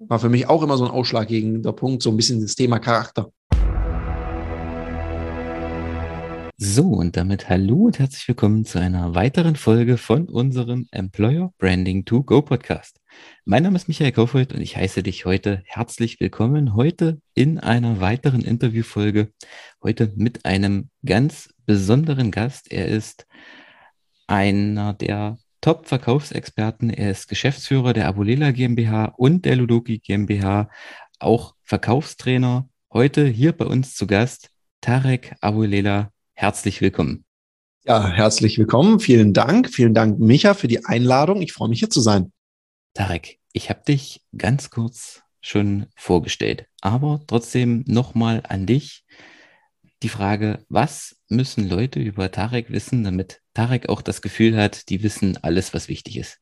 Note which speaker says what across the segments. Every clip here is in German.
Speaker 1: war für mich auch immer so ein ausschlaggebender Punkt, so ein bisschen das Thema Charakter.
Speaker 2: So, und damit hallo und herzlich willkommen zu einer weiteren Folge von unserem Employer Branding to Go Podcast. Mein Name ist Michael Kaufhold und ich heiße dich heute herzlich willkommen. Heute in einer weiteren Interviewfolge. Heute mit einem ganz besonderen Gast. Er ist einer der Top-Verkaufsexperten. Er ist Geschäftsführer der Abulela GmbH und der Ludoki GmbH, auch Verkaufstrainer. Heute hier bei uns zu Gast Tarek Abulela herzlich willkommen.
Speaker 1: Ja, herzlich willkommen. Vielen Dank. Vielen Dank, Micha, für die Einladung. Ich freue mich hier zu sein.
Speaker 2: Tarek, ich habe dich ganz kurz schon vorgestellt, aber trotzdem nochmal an dich die Frage, was müssen Leute über Tarek wissen, damit Tarek auch das Gefühl hat, die wissen alles, was wichtig ist?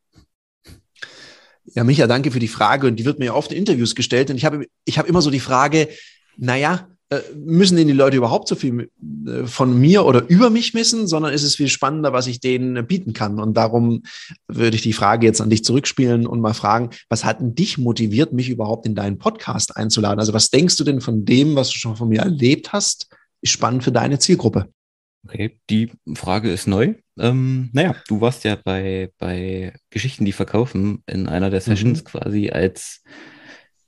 Speaker 1: Ja, Micha, danke für die Frage. Und die wird mir oft in Interviews gestellt. Und ich habe, ich habe immer so die Frage, naja, äh, müssen denn die Leute überhaupt so viel äh, von mir oder über mich wissen, sondern ist es viel spannender, was ich denen bieten kann. Und darum würde ich die Frage jetzt an dich zurückspielen und mal fragen, was hat denn dich motiviert, mich überhaupt in deinen Podcast einzuladen? Also was denkst du denn von dem, was du schon von mir erlebt hast, ist spannend für deine Zielgruppe?
Speaker 2: Okay, die Frage ist neu. Ähm, naja, du warst ja bei, bei Geschichten, die verkaufen, in einer der Sessions mhm. quasi als,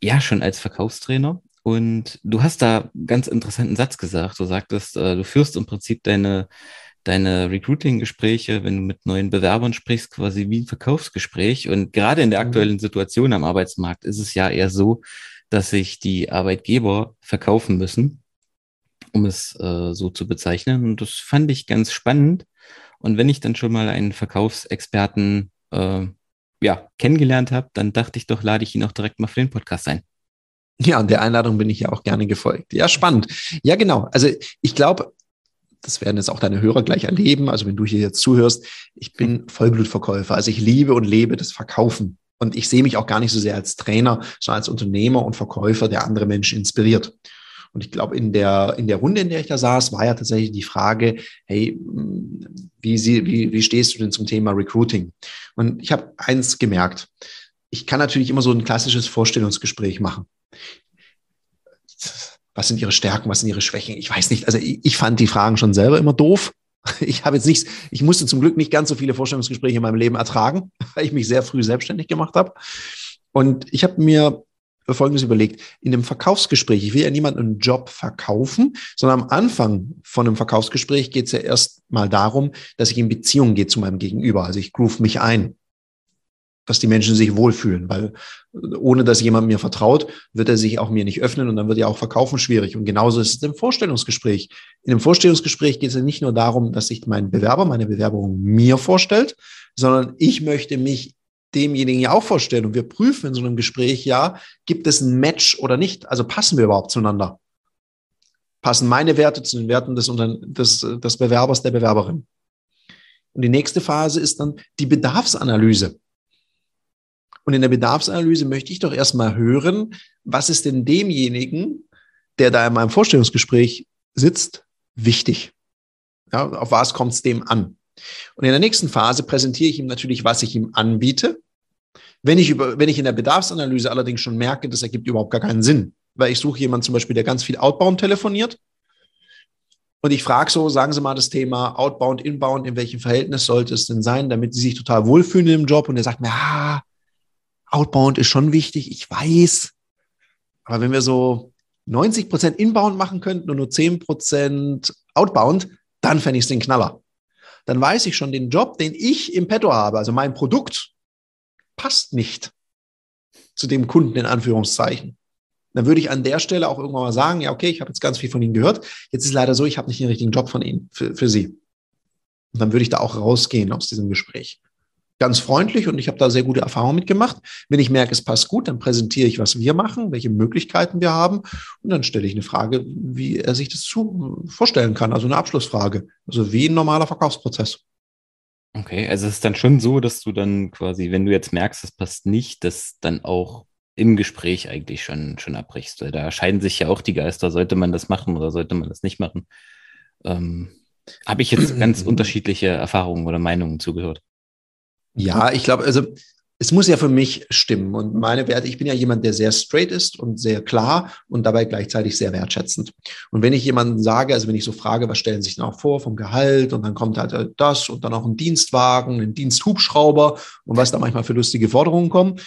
Speaker 2: ja, schon als Verkaufstrainer. Und du hast da einen ganz interessanten Satz gesagt. Du sagtest, äh, du führst im Prinzip deine, deine Recruiting-Gespräche, wenn du mit neuen Bewerbern sprichst, quasi wie ein Verkaufsgespräch. Und gerade in der mhm. aktuellen Situation am Arbeitsmarkt ist es ja eher so, dass sich die Arbeitgeber verkaufen müssen, um es äh, so zu bezeichnen. Und das fand ich ganz spannend. Und wenn ich dann schon mal einen Verkaufsexperten äh, ja, kennengelernt habe, dann dachte ich doch, lade ich ihn auch direkt mal für den Podcast ein.
Speaker 1: Ja, und der Einladung bin ich ja auch gerne gefolgt. Ja, spannend. Ja, genau. Also ich glaube, das werden jetzt auch deine Hörer gleich erleben. Also wenn du hier jetzt zuhörst, ich bin Vollblutverkäufer. Also ich liebe und lebe das Verkaufen. Und ich sehe mich auch gar nicht so sehr als Trainer, sondern als Unternehmer und Verkäufer, der andere Menschen inspiriert. Und ich glaube, in der, in der Runde, in der ich da saß, war ja tatsächlich die Frage, hey, wie, sie, wie, wie stehst du denn zum Thema Recruiting? Und ich habe eins gemerkt. Ich kann natürlich immer so ein klassisches Vorstellungsgespräch machen was sind ihre Stärken, was sind ihre Schwächen? Ich weiß nicht. Also ich, ich fand die Fragen schon selber immer doof. Ich habe jetzt nichts, ich musste zum Glück nicht ganz so viele Vorstellungsgespräche in meinem Leben ertragen, weil ich mich sehr früh selbstständig gemacht habe. Und ich habe mir Folgendes überlegt. In einem Verkaufsgespräch, ich will ja niemanden einen Job verkaufen, sondern am Anfang von einem Verkaufsgespräch geht es ja erst mal darum, dass ich in Beziehung gehe zu meinem Gegenüber. Also ich groove mich ein dass die Menschen sich wohlfühlen, weil ohne dass jemand mir vertraut, wird er sich auch mir nicht öffnen und dann wird ja auch Verkaufen schwierig. Und genauso ist es im Vorstellungsgespräch. In dem Vorstellungsgespräch geht es ja nicht nur darum, dass sich mein Bewerber, meine Bewerbung mir vorstellt, sondern ich möchte mich demjenigen ja auch vorstellen und wir prüfen in so einem Gespräch, ja, gibt es ein Match oder nicht? Also passen wir überhaupt zueinander? Passen meine Werte zu den Werten des, des, des Bewerbers, der Bewerberin? Und die nächste Phase ist dann die Bedarfsanalyse. Und in der Bedarfsanalyse möchte ich doch erstmal hören, was ist denn demjenigen, der da in meinem Vorstellungsgespräch sitzt, wichtig? Ja, auf was kommt es dem an? Und in der nächsten Phase präsentiere ich ihm natürlich, was ich ihm anbiete. Wenn ich, über, wenn ich in der Bedarfsanalyse allerdings schon merke, das ergibt überhaupt gar keinen Sinn, weil ich suche jemanden zum Beispiel, der ganz viel Outbound telefoniert. Und ich frage so, sagen Sie mal das Thema Outbound, Inbound, in welchem Verhältnis sollte es denn sein, damit Sie sich total wohlfühlen im Job? Und er sagt mir, ah, Outbound ist schon wichtig, ich weiß. Aber wenn wir so 90 Prozent Inbound machen könnten und nur 10 Prozent Outbound, dann fände ich es den Knaller. Dann weiß ich schon, den Job, den ich im Petto habe, also mein Produkt, passt nicht zu dem Kunden in Anführungszeichen. Dann würde ich an der Stelle auch irgendwann mal sagen, ja, okay, ich habe jetzt ganz viel von Ihnen gehört. Jetzt ist leider so, ich habe nicht den richtigen Job von Ihnen für, für Sie. Und dann würde ich da auch rausgehen aus diesem Gespräch ganz freundlich und ich habe da sehr gute Erfahrungen mitgemacht. Wenn ich merke, es passt gut, dann präsentiere ich, was wir machen, welche Möglichkeiten wir haben und dann stelle ich eine Frage, wie er sich das zu vorstellen kann, also eine Abschlussfrage, also wie ein normaler Verkaufsprozess.
Speaker 2: Okay, also es ist dann schon so, dass du dann quasi, wenn du jetzt merkst, es passt nicht, das dann auch im Gespräch eigentlich schon, schon abbrichst. Da scheiden sich ja auch die Geister, sollte man das machen oder sollte man das nicht machen. Ähm, Habe ich jetzt ganz unterschiedliche Erfahrungen oder Meinungen zugehört.
Speaker 1: Ja, ich glaube, also es muss ja für mich stimmen. Und meine Werte, ich bin ja jemand, der sehr straight ist und sehr klar und dabei gleichzeitig sehr wertschätzend. Und wenn ich jemanden sage, also wenn ich so frage, was stellen Sie sich denn auch vor vom Gehalt und dann kommt halt äh, das und dann auch ein Dienstwagen, ein Diensthubschrauber und was da manchmal für lustige Forderungen kommen.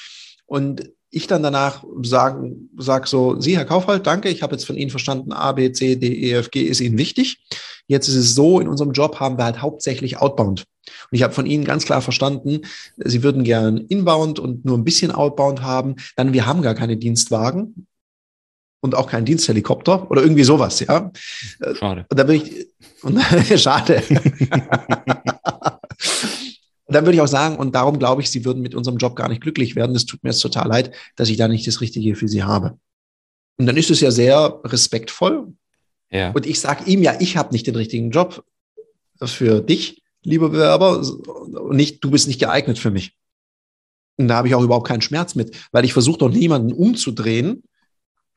Speaker 1: Und ich dann danach sagen, sag so, Sie, Herr Kaufhold, danke, ich habe jetzt von Ihnen verstanden, A, B, C, D, E, F, G ist Ihnen wichtig. Jetzt ist es so, in unserem Job haben wir halt hauptsächlich Outbound. Und ich habe von Ihnen ganz klar verstanden, Sie würden gern Inbound und nur ein bisschen Outbound haben. Dann, wir haben gar keine Dienstwagen und auch keinen Diensthelikopter oder irgendwie sowas, ja. Schade. Und da bin ich, und, schade. Und dann würde ich auch sagen, und darum glaube ich, Sie würden mit unserem Job gar nicht glücklich werden. Es tut mir jetzt total leid, dass ich da nicht das Richtige für Sie habe. Und dann ist es ja sehr respektvoll. Ja. Und ich sage ihm ja, ich habe nicht den richtigen Job für dich, lieber Bewerber, und nicht, du bist nicht geeignet für mich. Und da habe ich auch überhaupt keinen Schmerz mit, weil ich versuche doch niemanden umzudrehen,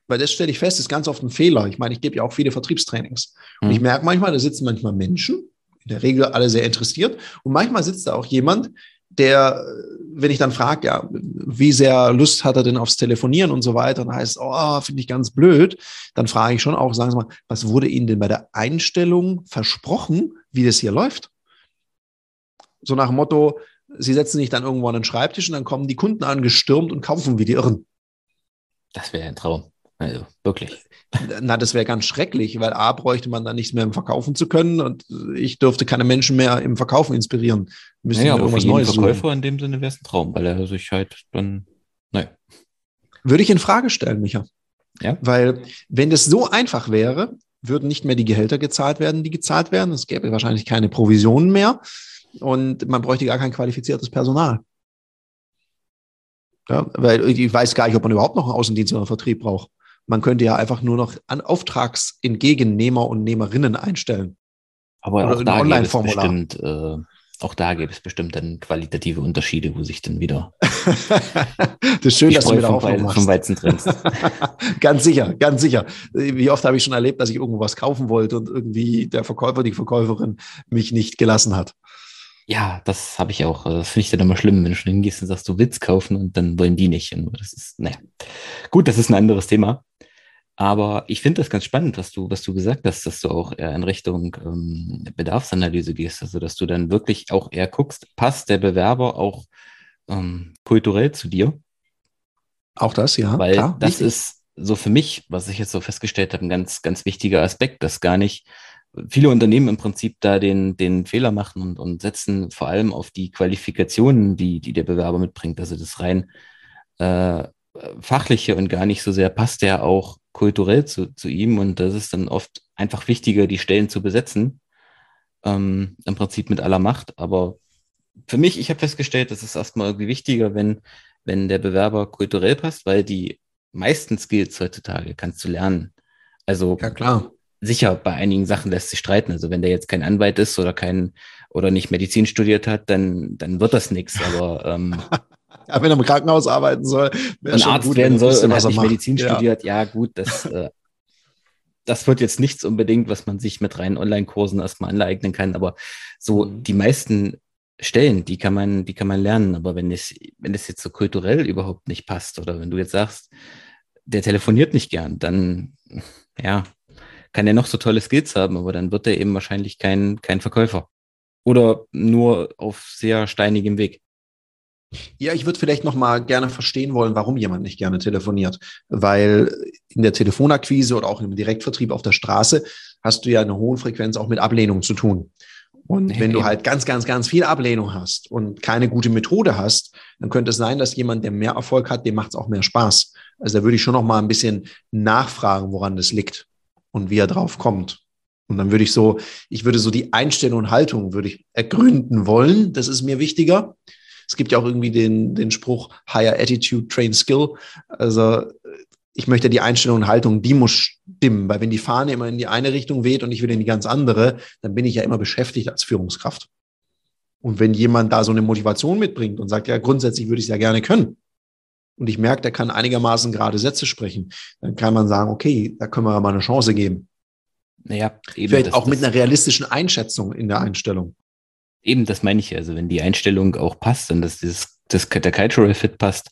Speaker 1: weil das stelle ich fest, ist ganz oft ein Fehler. Ich meine, ich gebe ja auch viele Vertriebstrainings. Und mhm. ich merke manchmal, da sitzen manchmal Menschen, in der Regel alle sehr interessiert. Und manchmal sitzt da auch jemand, der, wenn ich dann frage, ja, wie sehr Lust hat er denn aufs Telefonieren und so weiter, dann heißt, oh, finde ich ganz blöd, dann frage ich schon auch, sagen Sie mal, was wurde Ihnen denn bei der Einstellung versprochen, wie das hier läuft? So nach dem Motto, Sie setzen sich dann irgendwo an den Schreibtisch und dann kommen die Kunden angestürmt und kaufen wie die Irren.
Speaker 2: Das wäre ein Traum. Also wirklich.
Speaker 1: Na, das wäre ganz schrecklich, weil A bräuchte man dann nichts mehr im Verkaufen zu können und ich dürfte keine Menschen mehr im Verkaufen inspirieren.
Speaker 2: Müssen naja, aber irgendwas für Neues Verkäufer suchen. in dem Sinne wäre es ein Traum, weil er sich halt dann, naja.
Speaker 1: Würde ich in Frage stellen, Micha. Ja. Weil, wenn das so einfach wäre, würden nicht mehr die Gehälter gezahlt werden, die gezahlt werden. Es gäbe wahrscheinlich keine Provisionen mehr und man bräuchte gar kein qualifiziertes Personal. Ja, weil ich weiß gar nicht, ob man überhaupt noch einen Außendienst oder einen Vertrieb braucht. Man könnte ja einfach nur noch an Auftragsentgegennehmer und Nehmerinnen einstellen.
Speaker 2: Aber Oder auch da gäbe es bestimmt, äh, auch da gäbe es bestimmt dann qualitative Unterschiede, wo sich dann wieder
Speaker 1: das ist schön, dass du wieder vom, vom Weizen trennst. ganz sicher, ganz sicher. Wie oft habe ich schon erlebt, dass ich irgendwo was kaufen wollte und irgendwie der Verkäufer, die Verkäuferin mich nicht gelassen hat.
Speaker 2: Ja, das habe ich auch. Das finde ich dann immer schlimm, wenn du schon hingehst und sagst, du willst kaufen und dann wollen die nicht. Und das ist, naja. Gut, das ist ein anderes Thema. Aber ich finde das ganz spannend, was du, was du gesagt hast, dass du auch eher in Richtung ähm, Bedarfsanalyse gehst, also dass du dann wirklich auch eher guckst, passt der Bewerber auch ähm, kulturell zu dir?
Speaker 1: Auch das, ja.
Speaker 2: Weil klar, das richtig. ist so für mich, was ich jetzt so festgestellt habe, ein ganz, ganz wichtiger Aspekt, dass gar nicht viele Unternehmen im Prinzip da den, den Fehler machen und, und setzen vor allem auf die Qualifikationen, die, die der Bewerber mitbringt, also das rein äh, fachliche und gar nicht so sehr passt der auch kulturell zu, zu ihm und das ist dann oft einfach wichtiger, die Stellen zu besetzen, ähm, im Prinzip mit aller Macht. Aber für mich, ich habe festgestellt, das ist erstmal irgendwie wichtiger, wenn, wenn der Bewerber kulturell passt, weil die meisten Skills heutzutage kannst du lernen. Also ja, klar. sicher, bei einigen Sachen lässt sich streiten. Also wenn der jetzt kein Anwalt ist oder kein oder nicht Medizin studiert hat, dann, dann wird das nichts. Aber ähm,
Speaker 1: Ja, wenn er im Krankenhaus arbeiten soll,
Speaker 2: ein Arzt gut, werden soll und hat nicht Medizin ja. studiert, ja gut, das, äh, das wird jetzt nichts unbedingt, was man sich mit reinen Online-Kursen erstmal aneignen kann, aber so mhm. die meisten Stellen, die kann man, die kann man lernen, aber wenn es, wenn es jetzt so kulturell überhaupt nicht passt oder wenn du jetzt sagst, der telefoniert nicht gern, dann, ja, kann er noch so tolle Skills haben, aber dann wird er eben wahrscheinlich kein, kein Verkäufer. Oder nur auf sehr steinigem Weg.
Speaker 1: Ja, ich würde vielleicht noch mal gerne verstehen wollen, warum jemand nicht gerne telefoniert. Weil in der Telefonakquise oder auch im Direktvertrieb auf der Straße hast du ja eine hohe Frequenz auch mit Ablehnung zu tun. Und nee, wenn du halt ganz, ganz, ganz viel Ablehnung hast und keine gute Methode hast, dann könnte es sein, dass jemand, der mehr Erfolg hat, dem macht es auch mehr Spaß. Also da würde ich schon noch mal ein bisschen nachfragen, woran das liegt und wie er drauf kommt. Und dann würde ich so, ich würde so die Einstellung und Haltung würde ich ergründen wollen. Das ist mir wichtiger. Es gibt ja auch irgendwie den, den Spruch Higher Attitude, Train Skill. Also ich möchte die Einstellung und Haltung, die muss stimmen, weil wenn die Fahne immer in die eine Richtung weht und ich will in die ganz andere, dann bin ich ja immer beschäftigt als Führungskraft. Und wenn jemand da so eine Motivation mitbringt und sagt, ja, grundsätzlich würde ich es ja gerne können, und ich merke, der kann einigermaßen gerade Sätze sprechen, dann kann man sagen, okay, da können wir mal eine Chance geben. Naja, eben Vielleicht auch mit einer realistischen Einschätzung in der Einstellung.
Speaker 2: Eben, das meine ich. Also wenn die Einstellung auch passt und dass dieses das, der Cultural Fit passt,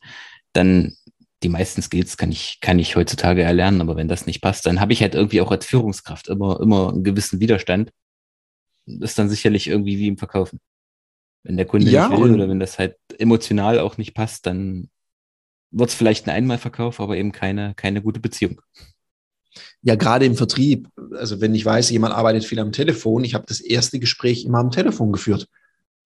Speaker 2: dann die meisten Skills kann ich, kann ich heutzutage erlernen, aber wenn das nicht passt, dann habe ich halt irgendwie auch als Führungskraft immer, immer einen gewissen Widerstand. Das ist dann sicherlich irgendwie wie im Verkaufen. Wenn der Kunde
Speaker 1: Ja,
Speaker 2: nicht will oder wenn das halt emotional auch nicht passt, dann wird es vielleicht ein Einmalverkauf, aber eben keine, keine gute Beziehung.
Speaker 1: Ja, gerade im Vertrieb. Also wenn ich weiß, jemand arbeitet viel am Telefon, ich habe das erste Gespräch immer am Telefon geführt.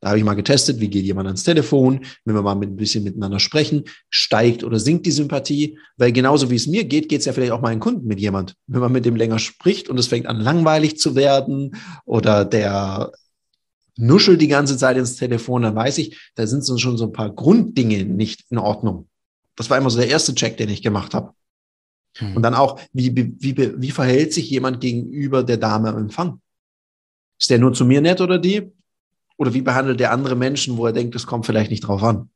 Speaker 1: Da habe ich mal getestet, wie geht jemand ans Telefon, wenn wir mal mit, ein bisschen miteinander sprechen, steigt oder sinkt die Sympathie, weil genauso wie es mir geht, geht es ja vielleicht auch meinen Kunden mit jemand. Wenn man mit dem länger spricht und es fängt an langweilig zu werden oder der nuschelt die ganze Zeit ins Telefon, dann weiß ich, da sind schon so ein paar Grunddinge nicht in Ordnung. Das war immer so der erste Check, den ich gemacht habe. Und dann auch, wie, wie, wie, verhält sich jemand gegenüber der Dame am Empfang? Ist der nur zu mir nett oder die? Oder wie behandelt der andere Menschen, wo er denkt, es kommt vielleicht nicht drauf an?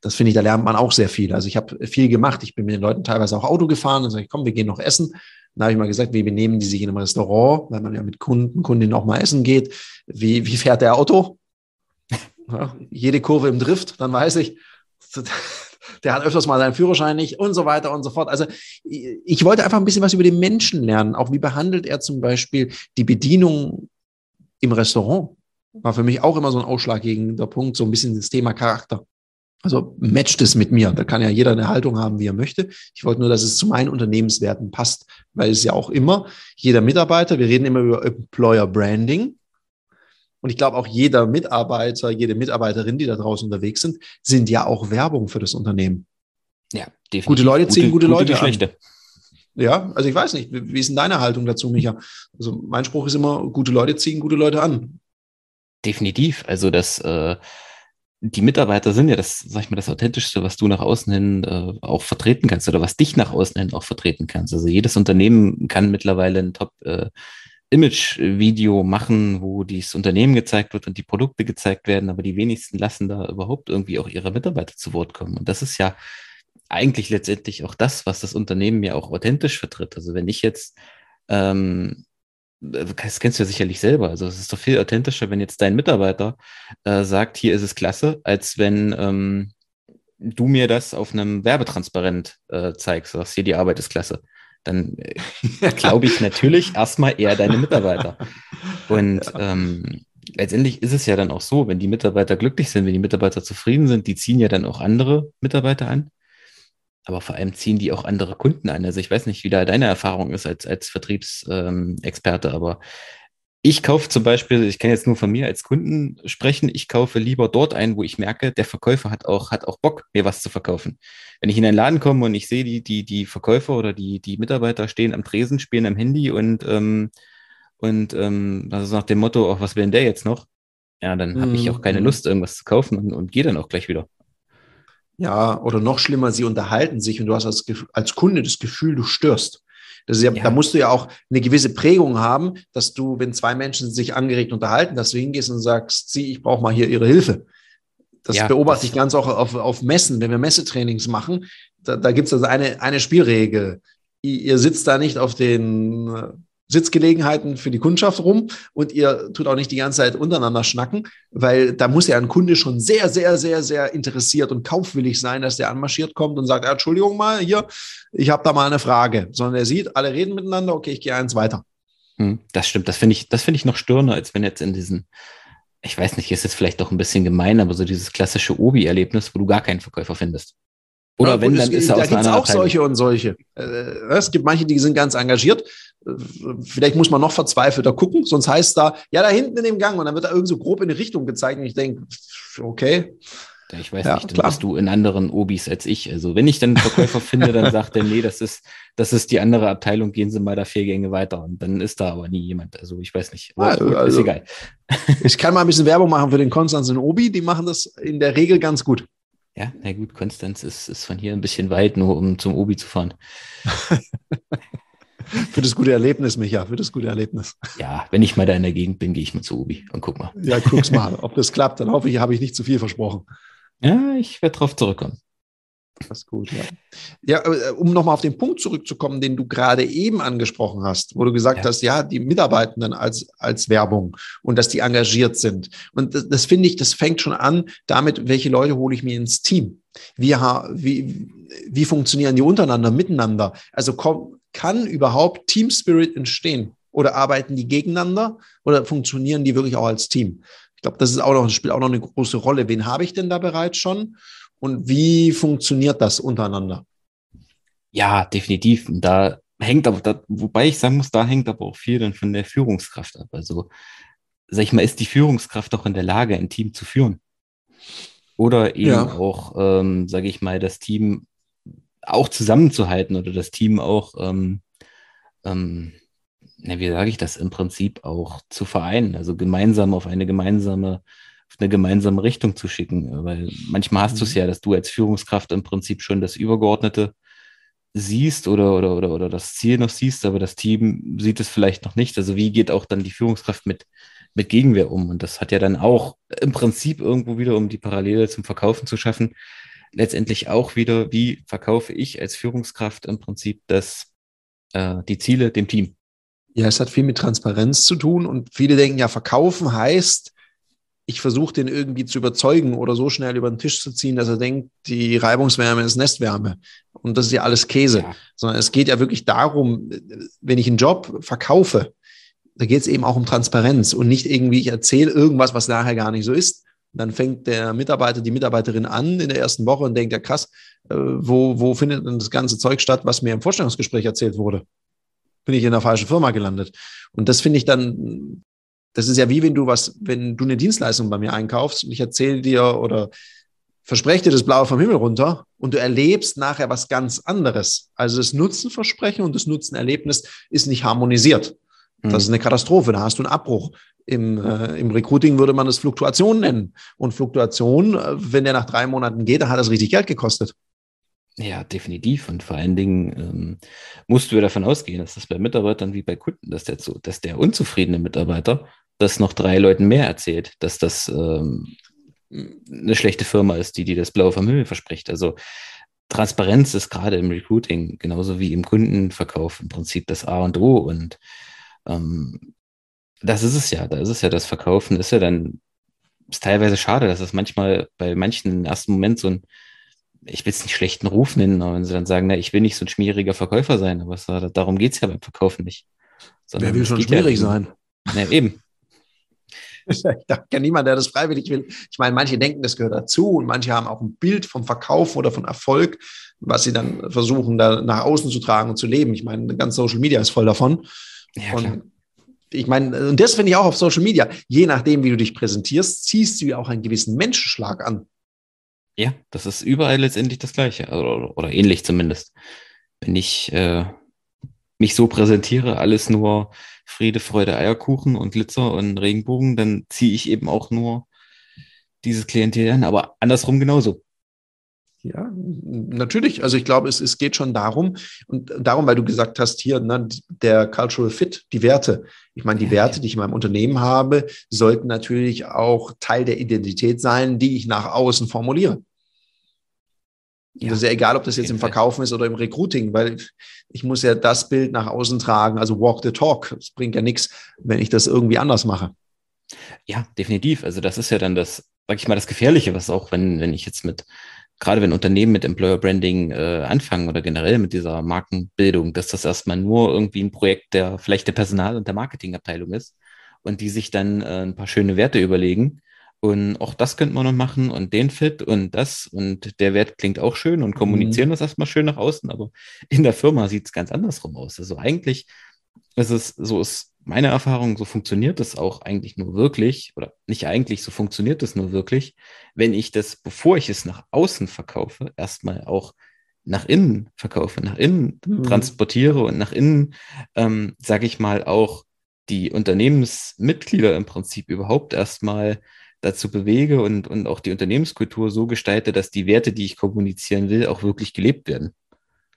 Speaker 1: Das finde ich, da lernt man auch sehr viel. Also ich habe viel gemacht. Ich bin mit den Leuten teilweise auch Auto gefahren und sage, ich, komm, wir gehen noch essen. Dann habe ich mal gesagt, wie benehmen die sich in einem Restaurant, weil man ja mit Kunden, Kundinnen auch mal essen geht. Wie, wie fährt der Auto? Ja, jede Kurve im Drift, dann weiß ich, der hat öfters mal seinen Führerschein nicht und so weiter und so fort. Also ich wollte einfach ein bisschen was über den Menschen lernen. Auch wie behandelt er zum Beispiel die Bedienung im Restaurant? War für mich auch immer so ein ausschlaggebender Punkt, so ein bisschen das Thema Charakter. Also matcht es mit mir. Da kann ja jeder eine Haltung haben, wie er möchte. Ich wollte nur, dass es zu meinen Unternehmenswerten passt, weil es ja auch immer jeder Mitarbeiter, wir reden immer über Employer Branding. Und ich glaube auch jeder Mitarbeiter, jede Mitarbeiterin, die da draußen unterwegs sind, sind ja auch Werbung für das Unternehmen.
Speaker 2: Ja, definitiv.
Speaker 1: Gute Leute ziehen gute Leute
Speaker 2: wie
Speaker 1: an. Ja, also ich weiß nicht, wie ist denn deine Haltung dazu, Micha? Also mein Spruch ist immer, gute Leute ziehen gute Leute an.
Speaker 2: Definitiv. Also das, äh, die Mitarbeiter sind ja das, sag ich mal, das Authentischste, was du nach außen hin äh, auch vertreten kannst oder was dich nach außen hin auch vertreten kannst. Also jedes Unternehmen kann mittlerweile ein Top äh, Image-Video machen, wo dieses Unternehmen gezeigt wird und die Produkte gezeigt werden, aber die wenigsten lassen da überhaupt irgendwie auch ihre Mitarbeiter zu Wort kommen. Und das ist ja eigentlich letztendlich auch das, was das Unternehmen ja auch authentisch vertritt. Also wenn ich jetzt ähm, das kennst du ja sicherlich selber. Also es ist doch viel authentischer, wenn jetzt dein Mitarbeiter äh, sagt, hier ist es klasse, als wenn ähm, du mir das auf einem Werbetransparent äh, zeigst, sagst, hier die Arbeit ist klasse. Dann äh, glaube ich natürlich erstmal eher deine Mitarbeiter. Und ähm, letztendlich ist es ja dann auch so, wenn die Mitarbeiter glücklich sind, wenn die Mitarbeiter zufrieden sind, die ziehen ja dann auch andere Mitarbeiter an. Aber vor allem ziehen die auch andere Kunden an. Also ich weiß nicht, wie da deine Erfahrung ist als, als Vertriebsexperte, aber ich kaufe zum Beispiel, ich kann jetzt nur von mir als Kunden sprechen, ich kaufe lieber dort ein, wo ich merke, der Verkäufer hat auch, hat auch Bock, mir was zu verkaufen. Wenn ich in einen Laden komme und ich sehe, die, die, die Verkäufer oder die, die Mitarbeiter stehen am Tresen, spielen am Handy und, ähm, und ähm, also nach dem Motto, auch was will denn der jetzt noch? Ja, dann habe ich auch keine
Speaker 1: Mhm.
Speaker 2: Lust, irgendwas zu kaufen und, und gehe dann auch gleich wieder.
Speaker 1: Ja, oder noch schlimmer, sie unterhalten sich und du hast als, als Kunde das Gefühl, du störst. Ja,
Speaker 2: Ja.
Speaker 1: Da musst du ja auch eine gewisse Prägung haben, dass du, wenn zwei Menschen sich angeregt unterhalten, dass du hingehst und sagst, sie, ich brauche mal hier ihre Hilfe. Das
Speaker 2: Ja,
Speaker 1: beobachte
Speaker 2: das-
Speaker 1: ich ganz auch auf, auf Messen, wenn wir Messetrainings machen. Da, da gibt es also eine, eine Spielregel. Ihr, sitzt da nicht auf den Sitzgelegenheiten für die Kundschaft rum und ihr tut auch nicht die ganze Zeit untereinander schnacken, weil da muss ja ein Kunde schon sehr, sehr, sehr, sehr interessiert und kaufwillig sein, dass der anmarschiert kommt und sagt, ja, Entschuldigung mal, hier, ich habe da mal eine Frage. Sondern er sieht, alle reden miteinander, okay, ich gehe eins weiter.
Speaker 2: Hm, das stimmt. Das finde ich, das finde ich noch störender, als wenn jetzt in diesen, ich weiß nicht, ist jetzt vielleicht doch ein bisschen gemein, aber so dieses klassische Obi-Erlebnis, wo du gar keinen Verkäufer findest. Oder
Speaker 1: Ja,
Speaker 2: wenn, dann
Speaker 1: es,
Speaker 2: ist er
Speaker 1: da
Speaker 2: aus einer
Speaker 1: gibt es auch
Speaker 2: Abteilung.
Speaker 1: solche und solche. Äh, Es gibt manche, die sind ganz engagiert. Vielleicht muss man noch verzweifelter gucken, sonst heißt da, ja, da hinten in dem Gang und dann wird da irgend so grob in eine Richtung gezeigt und ich denke, okay,
Speaker 2: Ich weiß
Speaker 1: Ja,
Speaker 2: nicht, dann bist du in anderen Obis als ich. Also wenn ich dann einen Verkäufer finde, dann sagt er, nee, das ist, das ist die andere Abteilung, gehen Sie mal da vier Gänge weiter. Und dann ist da aber nie jemand. Also ich weiß nicht. Aber
Speaker 1: Ah,
Speaker 2: gut, ist
Speaker 1: also-
Speaker 2: egal.
Speaker 1: ich kann mal ein bisschen Werbung machen für den Konstanz und Obi, die machen das in der Regel ganz gut.
Speaker 2: Ja, na gut, Konstanz ist, ist von hier ein bisschen weit, nur um zum Obi zu fahren.
Speaker 1: Für das gute Erlebnis, Micha, für das gute Erlebnis.
Speaker 2: Ja, wenn ich mal da in der Gegend bin, gehe ich mal zu Obi und guck mal.
Speaker 1: Ja, guck's mal, ob das klappt. Dann hoffe ich, habe ich nicht zu viel versprochen.
Speaker 2: Ja, ich werde drauf zurückkommen.
Speaker 1: Das ist gut, ja. Ja, äh, um nochmal auf den Punkt zurückzukommen, den du gerade eben angesprochen hast, wo du gesagt ja. hast, ja, die Mitarbeitenden als, als Werbung und dass die engagiert sind. Und das, das finde ich, das fängt schon an damit, welche Leute hole ich mir ins Team? Wie, wie, wie funktionieren die untereinander, miteinander? Also komm, kann überhaupt Team Spirit entstehen? Oder arbeiten die gegeneinander oder funktionieren die wirklich auch als Team? Ich glaube, das ist auch noch, spielt auch noch eine große Rolle. Wen habe ich denn da bereits schon? Und wie funktioniert das untereinander?
Speaker 2: Ja, definitiv. Und da hängt aber, da, wobei ich sagen muss, da hängt aber auch viel dann von der Führungskraft ab. Also, sag ich mal, ist die Führungskraft auch in der Lage, ein Team zu führen? Oder eben ja. auch, ähm, sage ich mal, das Team auch zusammenzuhalten oder das Team auch, ähm, ähm, na, wie sage ich das, im Prinzip auch zu vereinen, also gemeinsam auf eine gemeinsame eine gemeinsame Richtung zu schicken. Weil manchmal hast mhm. du es ja, dass du als Führungskraft im Prinzip schon das Übergeordnete siehst oder, oder, oder, oder das Ziel noch siehst, aber das Team sieht es vielleicht noch nicht. Also wie geht auch dann die Führungskraft mit, mit Gegenwehr um? Und das hat ja dann auch im Prinzip irgendwo wieder, um die Parallele zum Verkaufen zu schaffen, letztendlich auch wieder, wie verkaufe ich als Führungskraft im Prinzip das, äh, die Ziele dem Team.
Speaker 1: Ja, es hat viel mit Transparenz zu tun und viele denken ja, verkaufen heißt, ich versuche den irgendwie zu überzeugen oder so schnell über den Tisch zu ziehen, dass er denkt, die Reibungswärme ist Nestwärme. Und das ist ja alles Käse. Ja. Sondern es geht ja wirklich darum, wenn ich einen Job verkaufe, da geht es eben auch um Transparenz und nicht irgendwie, ich erzähle irgendwas, was nachher gar nicht so ist. Dann fängt der Mitarbeiter, die Mitarbeiterin an in der ersten Woche und denkt, ja krass, äh, wo, wo findet denn das ganze Zeug statt, was mir im Vorstellungsgespräch erzählt wurde? Bin ich in der falschen Firma gelandet. Und das finde ich dann das ist ja wie wenn du was, wenn du eine Dienstleistung bei mir einkaufst und ich erzähle dir oder verspreche dir das Blaue vom Himmel runter und du erlebst nachher was ganz anderes. Also das Nutzenversprechen und das Nutzenerlebnis ist nicht harmonisiert. Das mhm. ist eine Katastrophe, da hast du einen Abbruch. Im, äh, Im Recruiting würde man das Fluktuation nennen. Und Fluktuation, äh, wenn der nach drei Monaten geht, dann hat das richtig Geld gekostet.
Speaker 2: Ja, definitiv. Und vor allen Dingen ähm, musst du davon ausgehen, dass das bei Mitarbeitern wie bei Kunden, dass der, zu, dass der unzufriedene Mitarbeiter das noch drei Leuten mehr erzählt, dass das ähm, eine schlechte Firma ist, die dir das Blaue vom Himmel verspricht. Also Transparenz ist gerade im Recruiting genauso wie im Kundenverkauf im Prinzip das A und O. Und ähm, das ist es ja. Da ist es ja, das Verkaufen ist ja dann ist teilweise schade, dass es manchmal bei manchen im ersten Moment so ein ich will es nicht schlechten Ruf nennen, aber wenn sie dann sagen, na, ich will nicht so ein schmieriger Verkäufer sein, aber es, darum geht es ja beim Verkaufen nicht.
Speaker 1: Wer will schon schmierig ja sein?
Speaker 2: Na, eben.
Speaker 1: Ich kenne niemanden, der das freiwillig will. Ich meine, manche denken, das gehört dazu und manche haben auch ein Bild vom Verkauf oder von Erfolg, was sie dann versuchen, da nach außen zu tragen und zu leben. Ich meine, ganz Social Media ist voll davon. Ja, und ich meine, und das finde ich auch auf Social Media. Je nachdem, wie du dich präsentierst, ziehst du ja auch einen gewissen Menschenschlag an.
Speaker 2: Ja, das ist überall letztendlich das Gleiche oder, oder ähnlich zumindest. Wenn ich äh, mich so präsentiere, alles nur Friede, Freude, Eierkuchen und Glitzer und Regenbogen, dann ziehe ich eben auch nur dieses Klientel an, aber andersrum genauso.
Speaker 1: Ja, natürlich. Also ich glaube, es, es geht schon darum, und darum, weil du gesagt hast, hier, ne, der Cultural Fit, die Werte. Ich meine, die ja, Werte, die ich in meinem Unternehmen habe, sollten natürlich auch Teil der Identität sein, die ich nach außen formuliere. Ja. Das ist ja egal, ob das jetzt im Verkaufen ist oder im Recruiting, weil ich muss ja das Bild nach außen tragen, also walk the talk. Es bringt ja nichts, wenn ich das irgendwie anders mache.
Speaker 2: Ja, definitiv. Also das ist ja dann das, sag ich mal, das Gefährliche, was auch, wenn, wenn ich jetzt mit, gerade wenn Unternehmen mit Employer Branding äh, anfangen oder generell mit dieser Markenbildung, dass das erstmal nur irgendwie ein Projekt der vielleicht der Personal- und der Marketingabteilung ist und die sich dann äh, ein paar schöne Werte überlegen und auch das könnte man noch machen und den Fit und das und der Wert klingt auch schön und kommunizieren mhm. das erstmal schön nach außen, aber in der Firma sieht es ganz andersrum aus. Also eigentlich ist es, so ist meine Erfahrung, so funktioniert es auch eigentlich nur wirklich, oder nicht eigentlich, so funktioniert es nur wirklich, wenn ich das, bevor ich es nach außen verkaufe, erstmal auch nach innen verkaufe, nach innen mhm. transportiere und nach innen, ähm, sage ich mal, auch die Unternehmensmitglieder im Prinzip überhaupt erstmal dazu bewege und, und auch die Unternehmenskultur so gestalte, dass die Werte, die ich kommunizieren will, auch wirklich gelebt werden.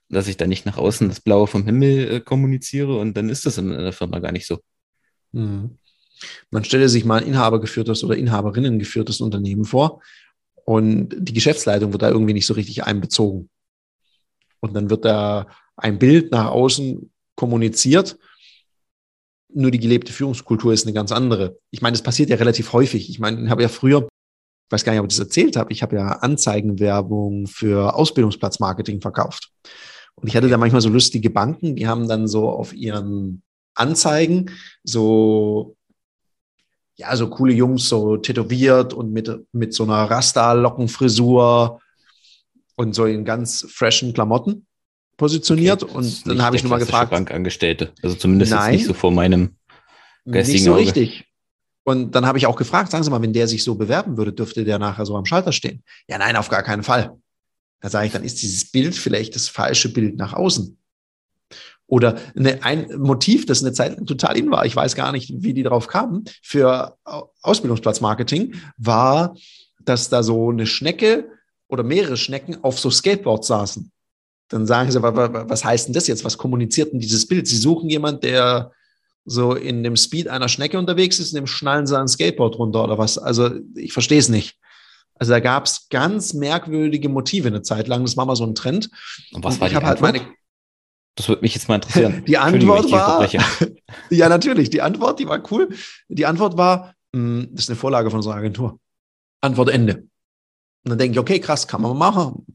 Speaker 2: Dass ich dann nicht nach außen das Blaue vom Himmel äh, kommuniziere und dann ist das in der Firma gar nicht so.
Speaker 1: Mhm. Man stelle sich mal ein inhabergeführtes oder Inhaberinnen geführtes Unternehmen vor und die Geschäftsleitung wird da irgendwie nicht so richtig einbezogen. und dann wird da ein Bild nach außen kommuniziert. Nur die gelebte Führungskultur ist eine ganz andere. Ich meine, das passiert ja relativ häufig. Ich meine, ich habe ja früher, ich weiß gar nicht, ob ich das erzählt habe, ich habe ja Anzeigenwerbung für Ausbildungsplatzmarketing verkauft. Und ich hatte da manchmal so lustige Banken, die haben dann so auf ihren Anzeigen so ja, so coole Jungs, so tätowiert und mit, mit so einer Rasta-Lockenfrisur und so in ganz freshen Klamotten positioniert. Okay, und dann habe ich nur mal gefragt.
Speaker 2: Bankangestellte. Also zumindest nein, nicht so vor meinem
Speaker 1: geistigen Nicht so Auge. richtig. Und dann habe ich auch gefragt, sagen Sie mal, wenn der sich so bewerben würde, dürfte der nachher so am Schalter stehen? Ja, nein, auf gar keinen Fall. Da sage ich, dann ist dieses Bild vielleicht das falsche Bild nach außen. Oder eine, ein Motiv, das eine Zeit lang total in war, ich weiß gar nicht, wie die darauf kamen, für Ausbildungsplatzmarketing, war, dass da so eine Schnecke oder mehrere Schnecken auf so Skateboards saßen. Dann sagen sie, was heißt denn das jetzt? Was kommuniziert denn dieses Bild? Sie suchen jemand, der so in dem Speed einer Schnecke unterwegs ist, in dem schnallen sie ein Skateboard runter oder was? Also ich verstehe es nicht. Also da gab es ganz merkwürdige Motive eine Zeit lang. Das war mal so ein Trend.
Speaker 2: Und was war ich die halt meine das würde mich jetzt mal interessieren.
Speaker 1: Die Antwort war, ja natürlich, die Antwort, die war cool. Die Antwort war, mh, hm, das ist eine Vorlage von unserer Agentur. Antwort Ende. Und dann denke ich, okay, krass, kann man machen.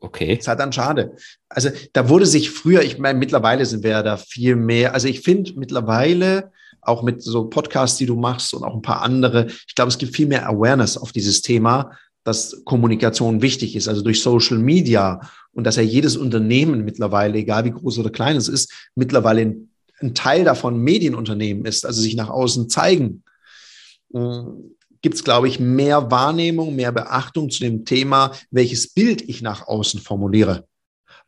Speaker 2: Okay.
Speaker 1: Ist halt dann schade. Also da wurde sich früher, ich meine, mittlerweile sind wir ja da viel mehr. Also ich finde mittlerweile auch mit so Podcasts, die du machst und auch ein paar andere, ich glaube, es gibt viel mehr Awareness auf dieses Thema, dass Kommunikation wichtig ist, also durch Social Media und dass ja jedes Unternehmen mittlerweile, egal wie groß oder klein es ist, mittlerweile ein, ein Teil davon Medienunternehmen ist, also sich nach außen zeigen. Äh, Gibt es, glaube ich, mehr Wahrnehmung, mehr Beachtung zu dem Thema, welches Bild ich nach außen formuliere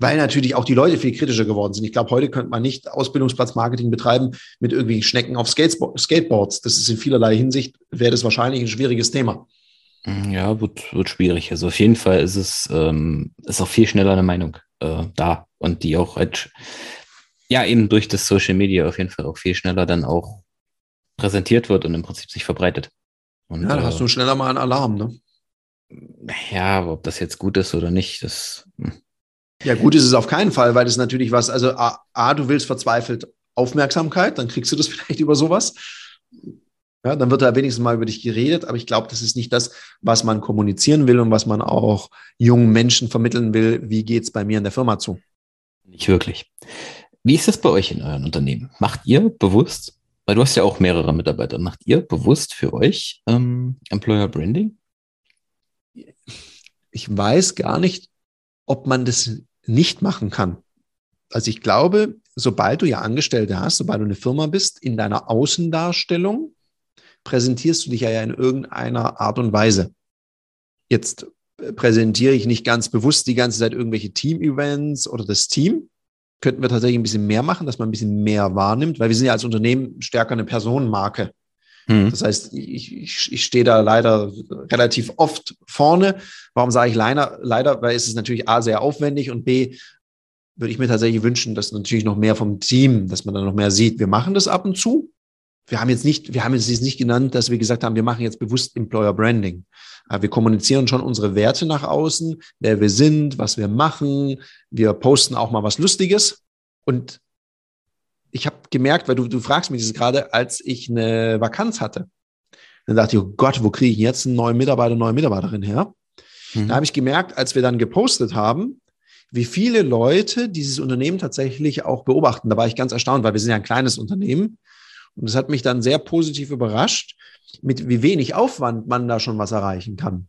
Speaker 1: weil natürlich auch die Leute viel kritischer geworden sind. Ich glaube, heute könnte man nicht Ausbildungsplatzmarketing betreiben mit irgendwie Schnecken auf Skateboards. Das ist in vielerlei Hinsicht, wäre das wahrscheinlich ein schwieriges Thema.
Speaker 2: Mm, ja, wird, wird schwierig. Also auf jeden Fall ist es ähm, ist auch viel schneller eine Meinung äh, da und die auch als, ja eben durch das Social Media auf jeden Fall auch viel schneller dann auch präsentiert wird und im Prinzip sich verbreitet.
Speaker 1: Und, ja, dann hast du äh, schneller mal einen Alarm, ne?
Speaker 2: Ja, aber ob das jetzt gut ist oder nicht, das. Hm.
Speaker 1: Ja, gut ist es auf keinen Fall, weil das natürlich was, also A, A, du willst verzweifelt Aufmerksamkeit, dann kriegst du das vielleicht über sowas. Ja, dann wird da wenigstens mal über dich geredet, aber ich glaube, das ist nicht das, was man kommunizieren will und was man auch jungen Menschen vermitteln will. Wie geht es bei mir in der Firma zu?
Speaker 2: Nicht wirklich. Wie ist das bei euch in euren Unternehmen? Macht ihr bewusst, weil du hast ja auch mehrere Mitarbeiter, macht ihr bewusst für euch ähm, Employer Branding?
Speaker 1: Ich weiß gar nicht, ob man das nicht machen kann. Also ich glaube, sobald du ja Angestellte hast, sobald du eine Firma bist, in deiner Außendarstellung präsentierst du dich ja in irgendeiner Art und Weise. Jetzt äh, präsentiere ich nicht ganz bewusst die ganze Zeit irgendwelche Team-Events oder das Team. Könnten wir tatsächlich ein bisschen mehr machen, dass man ein bisschen mehr wahrnimmt, weil wir sind ja als Unternehmen stärker eine Personenmarke. Mhm. Das heißt, ich, ich, ich stehe da leider relativ oft vorne. Warum sage ich leider? Leider, weil es ist natürlich A, sehr aufwendig und B, würde ich mir tatsächlich wünschen, dass natürlich noch mehr vom Team, dass man da noch mehr sieht. Wir machen das ab und zu, wir haben jetzt nicht, wir haben jetzt nicht genannt, dass wir gesagt haben, wir machen jetzt bewusst Employer Branding. Wir kommunizieren schon unsere Werte nach außen, wer wir sind, was wir machen. Wir posten auch mal was Lustiges. Und ich habe gemerkt, weil du, du fragst mich das gerade, als ich eine Vakanz hatte. Dann dachte ich, oh Gott, wo kriege ich jetzt einen neuen Mitarbeiter, neue Mitarbeiterin her? Mhm. Da habe ich gemerkt, als wir dann gepostet haben, wie viele Leute dieses Unternehmen tatsächlich auch beobachten. Da war ich ganz erstaunt, weil wir sind ja ein kleines Unternehmen. Und das hat mich dann sehr positiv überrascht, mit wie wenig Aufwand man da schon was erreichen kann.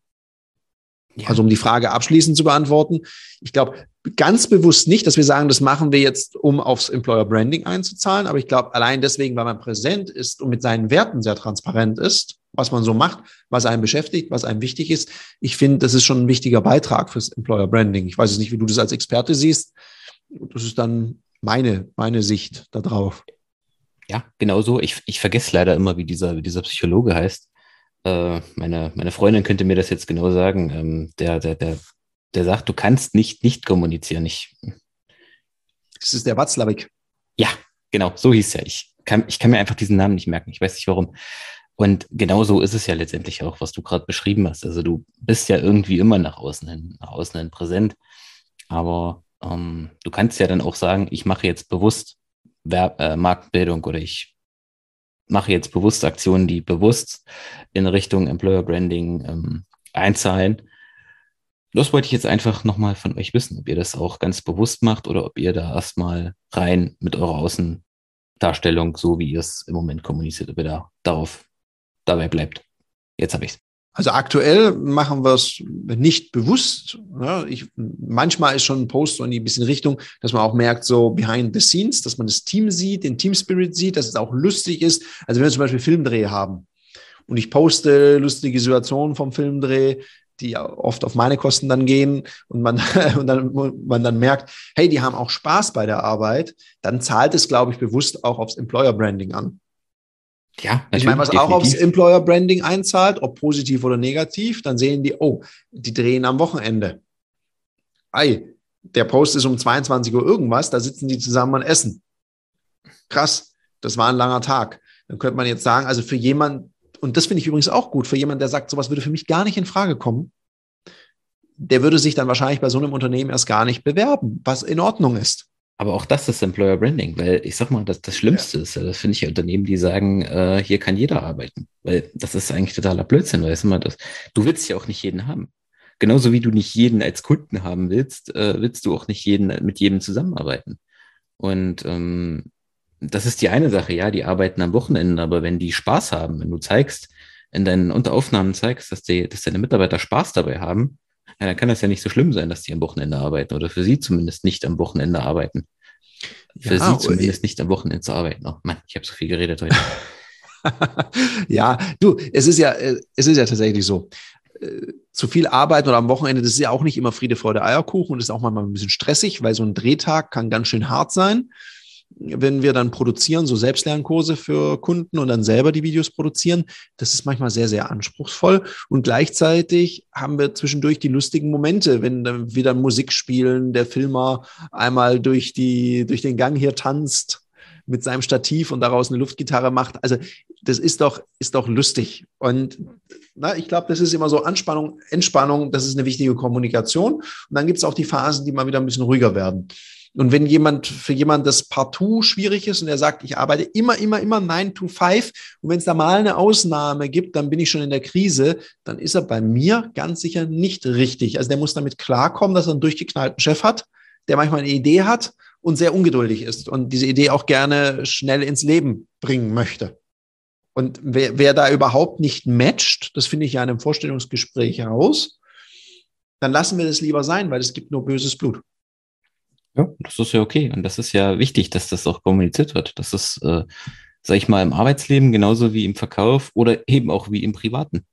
Speaker 1: Ja. Also um die Frage abschließend zu beantworten, ich glaube ganz bewusst nicht, dass wir sagen, das machen wir jetzt, um aufs Employer Branding einzuzahlen, aber ich glaube allein deswegen, weil man präsent ist und mit seinen Werten sehr transparent ist, was man so macht, was einem beschäftigt, was einem wichtig ist. Ich finde, das ist schon ein wichtiger Beitrag fürs Employer Branding. Ich weiß es nicht, wie du das als Experte siehst. Das ist dann meine, meine Sicht darauf.
Speaker 2: Ja, genau so. Ich, ich vergesse leider immer, wie dieser, wie dieser Psychologe heißt. Äh, meine, meine Freundin könnte mir das jetzt genau sagen. Ähm, der, der, der, der sagt, du kannst nicht nicht kommunizieren. Ich,
Speaker 1: das ist der Watzlawick.
Speaker 2: Ja, genau, so hieß er. Ich kann, ich kann mir einfach diesen Namen nicht merken. Ich weiß nicht warum. Und genau so ist es ja letztendlich auch, was du gerade beschrieben hast. Also du bist ja irgendwie immer nach außen hin, nach außen hin präsent. aber ähm, du kannst ja dann auch sagen, ich mache jetzt bewusst Ver äh, Marktbildung oder ich mache jetzt bewusst Aktionen, die bewusst in Richtung Employer Branding ähm, einzahlen. Das wollte ich jetzt einfach nochmal von euch wissen, ob ihr das auch ganz bewusst macht oder ob ihr da erstmal rein mit eurer Außendarstellung, so wie ihr es im Moment kommuniziert, ob ihr da darauf dabei bleibt. Jetzt habe ich es.
Speaker 1: Also aktuell machen wir es nicht bewusst. Ja, ich, manchmal ist schon ein Post so in die bisschen Richtung, dass man auch merkt, so behind the scenes, dass man das Team sieht, den Team Spirit sieht, dass es auch lustig ist. Also wenn wir zum Beispiel Filmdreh haben und ich poste lustige Situationen vom Filmdreh, die oft auf meine Kosten dann gehen und man, und dann, man dann merkt, hey, die haben auch Spaß bei der Arbeit, dann zahlt es, glaube ich, bewusst auch aufs Employer Branding an. Ja, ich meine, was definitiv. auch aufs Employer Branding einzahlt, ob positiv oder negativ, dann sehen die, oh, die drehen am Wochenende. Ei, der Post ist um 22 Uhr irgendwas, da sitzen die zusammen und essen. Krass, das war ein langer Tag. Dann könnte man jetzt sagen, also für jemanden, und das finde ich übrigens auch gut, für jemanden, der sagt, sowas würde für mich gar nicht in Frage kommen, der würde sich dann wahrscheinlich bei so einem Unternehmen erst gar nicht bewerben, was in Ordnung ist.
Speaker 2: Aber auch das ist Employer Branding, weil ich sag mal, das, das Schlimmste ja. ist, das finde ich ja Unternehmen, die sagen, äh, hier kann jeder arbeiten. Weil das ist eigentlich totaler Blödsinn, weil immer das, du willst ja auch nicht jeden haben. Genauso wie du nicht jeden als Kunden haben willst, äh, willst du auch nicht jeden mit jedem zusammenarbeiten. Und ähm, das ist die eine Sache, ja, die arbeiten am Wochenende, aber wenn die Spaß haben, wenn du zeigst, in deinen Unteraufnahmen zeigst, dass, die, dass deine Mitarbeiter Spaß dabei haben, ja, dann kann das ja nicht so schlimm sein, dass die am Wochenende arbeiten oder für sie zumindest nicht am Wochenende arbeiten. Für ja, sie zumindest nicht am Wochenende zu arbeiten. Oh Mann, ich habe so viel geredet heute.
Speaker 1: ja, du, es ist ja, äh, es ist ja tatsächlich so. Äh, zu viel arbeiten oder am Wochenende, das ist ja auch nicht immer Friede, Freude, Eierkuchen und ist auch manchmal ein bisschen stressig, weil so ein Drehtag kann ganz schön hart sein wenn wir dann produzieren, so Selbstlernkurse für Kunden und dann selber die Videos produzieren, das ist manchmal sehr, sehr anspruchsvoll. Und gleichzeitig haben wir zwischendurch die lustigen Momente, wenn dann wieder Musik spielen, der Filmer einmal durch, die, durch den Gang hier tanzt mit seinem Stativ und daraus eine Luftgitarre macht. Also das ist doch, ist doch lustig. Und na, ich glaube, das ist immer so Anspannung, Entspannung, das ist eine wichtige Kommunikation. Und dann gibt es auch die Phasen, die mal wieder ein bisschen ruhiger werden. Und wenn jemand, für jemand das partout schwierig ist und er sagt, ich arbeite immer, immer, immer 9 to 5 und wenn es da mal eine Ausnahme gibt, dann bin ich schon in der Krise, dann ist er bei mir ganz sicher nicht richtig. Also der muss damit klarkommen, dass er einen durchgeknallten Chef hat, der manchmal eine Idee hat und sehr ungeduldig ist und diese Idee auch gerne schnell ins Leben bringen möchte. Und wer, wer da überhaupt nicht matcht, das finde ich ja in einem Vorstellungsgespräch heraus, dann lassen wir das lieber sein, weil es gibt nur böses Blut.
Speaker 2: Ja, das ist ja okay. Und das ist ja wichtig, dass das auch kommuniziert wird. Das ist, äh, sag ich mal, im Arbeitsleben genauso wie im Verkauf oder eben auch wie im Privaten.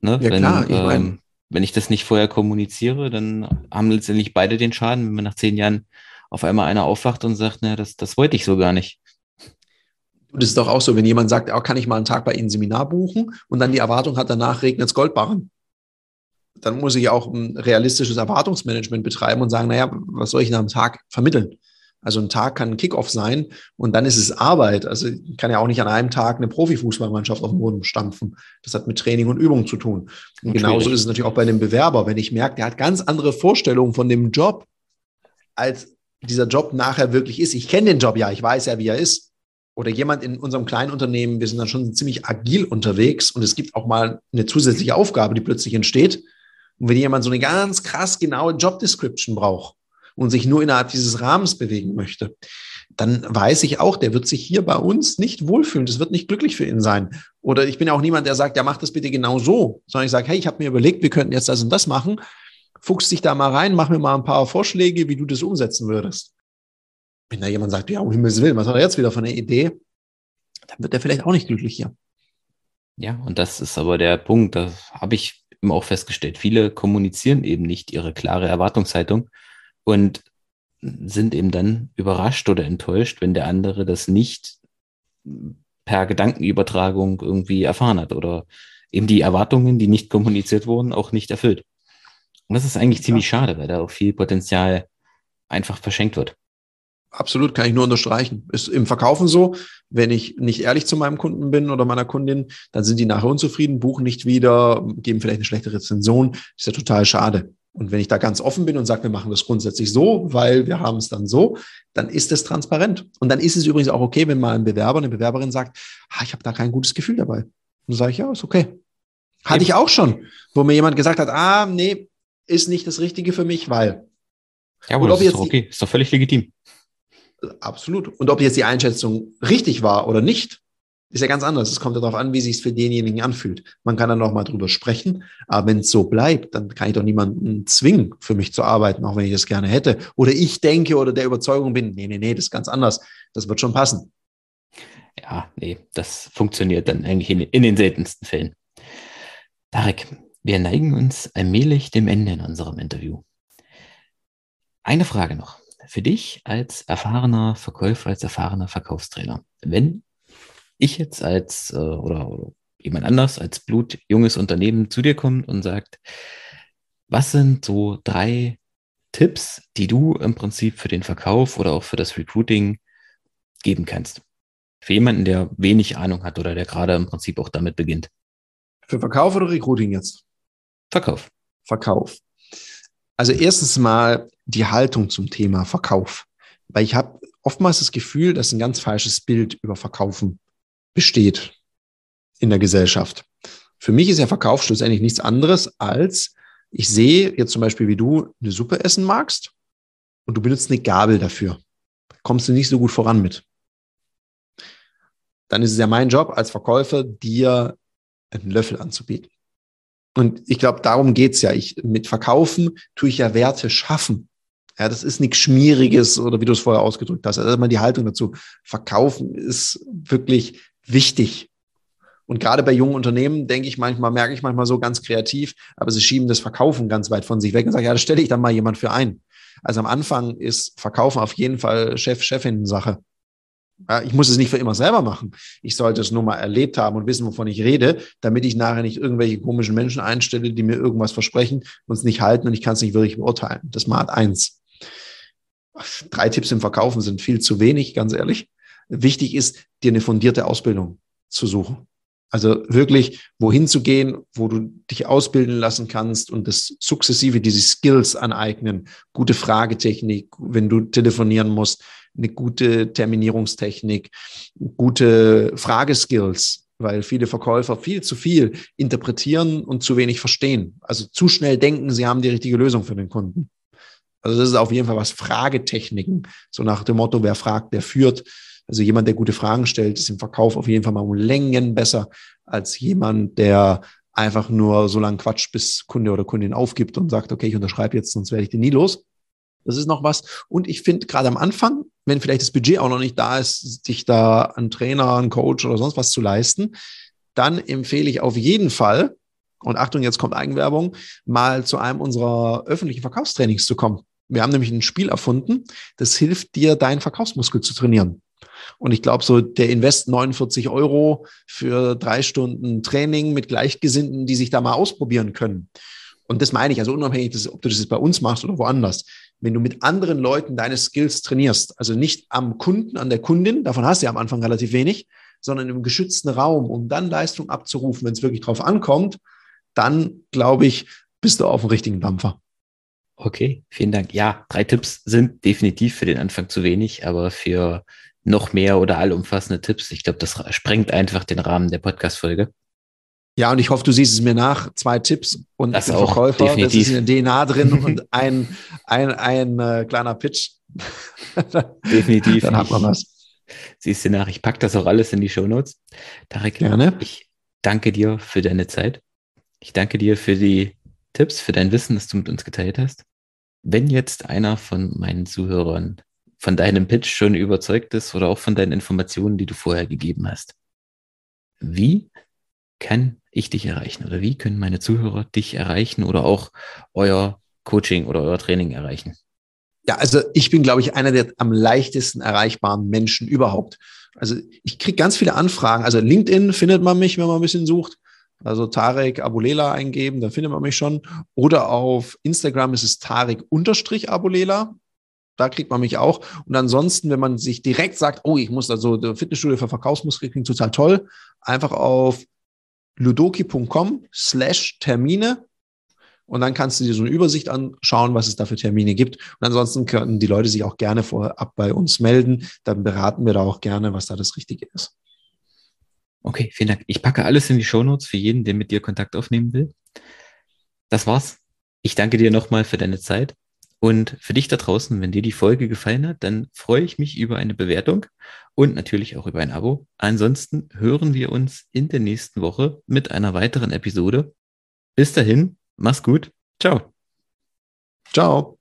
Speaker 2: Ne? Ja, wenn, klar, ich mein, ähm, wenn ich das nicht vorher kommuniziere, dann haben letztendlich beide den Schaden, wenn man nach zehn Jahren auf einmal einer aufwacht und sagt, naja, das, das wollte ich so gar nicht.
Speaker 1: Es ist doch auch so, wenn jemand sagt, oh, kann ich mal einen Tag bei Ihnen Seminar buchen und dann die Erwartung hat, danach regnet es Goldbarren dann muss ich auch ein realistisches Erwartungsmanagement betreiben und sagen, naja, was soll ich nach einem Tag vermitteln? Also ein Tag kann ein Kickoff sein und dann ist es Arbeit. Also ich kann ja auch nicht an einem Tag eine Profifußballmannschaft auf den Boden stampfen. Das hat mit Training und Übung zu tun. Und genauso ist es natürlich auch bei dem Bewerber. Wenn ich merke, der hat ganz andere Vorstellungen von dem Job, als dieser Job nachher wirklich ist. Ich kenne den Job ja, ich weiß ja, wie er ist. Oder jemand in unserem kleinen Unternehmen, wir sind dann schon ziemlich agil unterwegs und es gibt auch mal eine zusätzliche Aufgabe, die plötzlich entsteht und wenn jemand so eine ganz krass genaue Job Description braucht und sich nur innerhalb dieses Rahmens bewegen möchte, dann weiß ich auch, der wird sich hier bei uns nicht wohlfühlen. Das wird nicht glücklich für ihn sein. Oder ich bin ja auch niemand, der sagt, ja, mach das bitte genau so, sondern ich sage, hey, ich habe mir überlegt, wir könnten jetzt das und das machen. Fuchs dich da mal rein, mach mir mal ein paar Vorschläge, wie du das umsetzen würdest. Wenn da jemand sagt, ja, um Himmels Willen, was hat er jetzt wieder für eine Idee? Dann wird er vielleicht auch nicht glücklich hier.
Speaker 2: Ja, und das ist aber der Punkt, da habe ich eben auch festgestellt, viele kommunizieren eben nicht ihre klare Erwartungshaltung und sind eben dann überrascht oder enttäuscht, wenn der andere das nicht per Gedankenübertragung irgendwie erfahren hat oder eben die Erwartungen, die nicht kommuniziert wurden, auch nicht erfüllt. Und das ist eigentlich ziemlich schade, weil da auch viel Potenzial einfach verschenkt wird.
Speaker 1: Absolut, kann ich nur unterstreichen. Ist im Verkaufen so, wenn ich nicht ehrlich zu meinem Kunden bin oder meiner Kundin, dann sind die nachher unzufrieden, buchen nicht wieder, geben vielleicht eine schlechte Rezension. Ist ja total schade. Und wenn ich da ganz offen bin und sage, wir machen das grundsätzlich so, weil wir haben es dann so, dann ist es transparent. Und dann ist es übrigens auch okay, wenn mal ein Bewerber, eine Bewerberin sagt, ah, ich habe da kein gutes Gefühl dabei. Und dann sage ich, ja, ist okay. Hatte ich auch schon, wo mir jemand gesagt hat, ah, nee, ist nicht das Richtige für mich, weil.
Speaker 2: Ja, aber das ist okay, ist doch völlig legitim.
Speaker 1: Absolut. Und ob jetzt die Einschätzung richtig war oder nicht, ist ja ganz anders. Es kommt ja darauf an, wie sich es für denjenigen anfühlt. Man kann dann noch mal drüber sprechen, aber wenn es so bleibt, dann kann ich doch niemanden zwingen, für mich zu arbeiten, auch wenn ich das gerne hätte. Oder ich denke oder der Überzeugung bin, nee, nee, nee, das ist ganz anders. Das wird schon passen.
Speaker 2: Ja, nee, das funktioniert dann eigentlich in, in den seltensten Fällen. Tarek, wir neigen uns allmählich dem Ende in unserem Interview. Eine Frage noch. Für dich als erfahrener Verkäufer, als erfahrener Verkaufstrainer. Wenn ich jetzt als äh, oder, oder jemand anders als blutjunges Unternehmen zu dir kommt und sagt, was sind so drei Tipps, die du im Prinzip für den Verkauf oder auch für das Recruiting geben kannst? Für jemanden, der wenig Ahnung hat oder der gerade im Prinzip auch damit beginnt.
Speaker 1: Für Verkauf oder Recruiting jetzt?
Speaker 2: Verkauf.
Speaker 1: Verkauf. Also erstens mal die Haltung zum Thema Verkauf. Weil ich habe oftmals das Gefühl, dass ein ganz falsches Bild über Verkaufen besteht in der Gesellschaft. Für mich ist ja Verkauf schlussendlich nichts anderes als, ich sehe jetzt zum Beispiel, wie du eine Suppe essen magst und du benutzt eine Gabel dafür. kommst du nicht so gut voran mit. Dann ist es ja mein Job als Verkäufer, dir einen Löffel anzubieten. Und ich glaube, darum geht's ja. Ich, mit Verkaufen tue ich ja Werte schaffen. Ja, das ist nichts Schmieriges oder wie du es vorher ausgedrückt hast. Also mal die Haltung dazu. Verkaufen ist wirklich wichtig. Und gerade bei jungen Unternehmen denke ich manchmal, merke ich manchmal so ganz kreativ, aber sie schieben das Verkaufen ganz weit von sich weg und sagen, ja, da stelle ich dann mal jemand für ein. Also am Anfang ist Verkaufen auf jeden Fall Chef-Chefin-Sache. Ja, ich muss es nicht für immer selber machen. Ich sollte es nur mal erlebt haben und wissen, wovon ich rede, damit ich nachher nicht irgendwelche komischen Menschen einstelle, die mir irgendwas versprechen und es nicht halten und ich kann es nicht wirklich beurteilen. Das Mat eins. Drei Tipps im Verkaufen sind viel zu wenig, ganz ehrlich. Wichtig ist, dir eine fundierte Ausbildung zu suchen. Also wirklich wohin zu gehen, wo du dich ausbilden lassen kannst und das sukzessive diese Skills aneignen. Gute Fragetechnik, wenn du telefonieren musst, eine gute Terminierungstechnik, gute Frageskills, weil viele Verkäufer viel zu viel interpretieren und zu wenig verstehen. Also zu schnell denken, sie haben die richtige Lösung für den Kunden. Also das ist auf jeden Fall was Fragetechniken. So nach dem Motto, wer fragt, der führt. Also jemand, der gute Fragen stellt, ist im Verkauf auf jeden Fall mal um Längen besser als jemand, der einfach nur so lange quatscht, bis Kunde oder Kundin aufgibt und sagt, okay, ich unterschreibe jetzt, sonst werde ich den nie los. Das ist noch was. Und ich finde gerade am Anfang, wenn vielleicht das Budget auch noch nicht da ist, sich da einen Trainer, einen Coach oder sonst was zu leisten, dann empfehle ich auf jeden Fall, und Achtung, jetzt kommt Eigenwerbung, mal zu einem unserer öffentlichen Verkaufstrainings zu kommen. Wir haben nämlich ein Spiel erfunden, das hilft dir, deinen Verkaufsmuskel zu trainieren. Und ich glaube, so der Invest 49 Euro für drei Stunden Training mit Gleichgesinnten, die sich da mal ausprobieren können. Und das meine ich, also unabhängig, ob du das bei uns machst oder woanders. Wenn du mit anderen Leuten deine Skills trainierst, also nicht am Kunden, an der Kundin, davon hast du ja am Anfang relativ wenig, sondern im geschützten Raum, um dann Leistung abzurufen, wenn es wirklich drauf ankommt, dann glaube ich, bist du auf dem richtigen Dampfer.
Speaker 2: Okay, vielen Dank. Ja, drei Tipps sind definitiv für den Anfang zu wenig, aber für noch mehr oder allumfassende Tipps, ich glaube, das sprengt einfach den Rahmen der Podcast-Folge.
Speaker 1: Ja, und ich hoffe, du siehst es mir nach. Zwei Tipps und
Speaker 2: das auch, Verkäufer, definitiv.
Speaker 1: das ist in der DNA drin und ein, ein, ein äh, kleiner Pitch.
Speaker 2: definitiv.
Speaker 1: Dann hat man was.
Speaker 2: Siehst du nach, ich packe das auch alles in die Show Notes. Tarek,
Speaker 1: Gerne.
Speaker 2: ich danke dir für deine Zeit. Ich danke dir für die Tipps, für dein Wissen, das du mit uns geteilt hast. Wenn jetzt einer von meinen Zuhörern von deinem Pitch schon überzeugt ist oder auch von deinen Informationen, die du vorher gegeben hast, wie kann ich dich erreichen oder wie können meine Zuhörer dich erreichen oder auch euer Coaching oder euer Training erreichen?
Speaker 1: Ja, also ich bin, glaube ich, einer der am leichtesten erreichbaren Menschen überhaupt. Also ich kriege ganz viele Anfragen. Also LinkedIn findet man mich, wenn man ein bisschen sucht. Also Tarek Abulela eingeben, dann findet man mich schon. Oder auf Instagram ist es Tarek-Abulela. Da kriegt man mich auch. Und ansonsten, wenn man sich direkt sagt, oh, ich muss also Fitnessstudio für Verkaufsmuskel klingt total toll, einfach auf ludoki.com slash Termine Und dann kannst du dir so eine Übersicht anschauen, was es da für Termine gibt. Und ansonsten können die Leute sich auch gerne vorab bei uns melden. Dann beraten wir da auch gerne, was da das Richtige ist.
Speaker 2: Okay, vielen Dank. Ich packe alles in die Shownotes für jeden, der mit dir Kontakt aufnehmen will. Das war's. Ich danke dir nochmal für deine Zeit. Und für dich da draußen, wenn dir die Folge gefallen hat, dann freue ich mich über eine Bewertung und natürlich auch über ein Abo. Ansonsten hören wir uns in der nächsten Woche mit einer weiteren Episode. Bis dahin, mach's gut. Ciao.
Speaker 1: Ciao.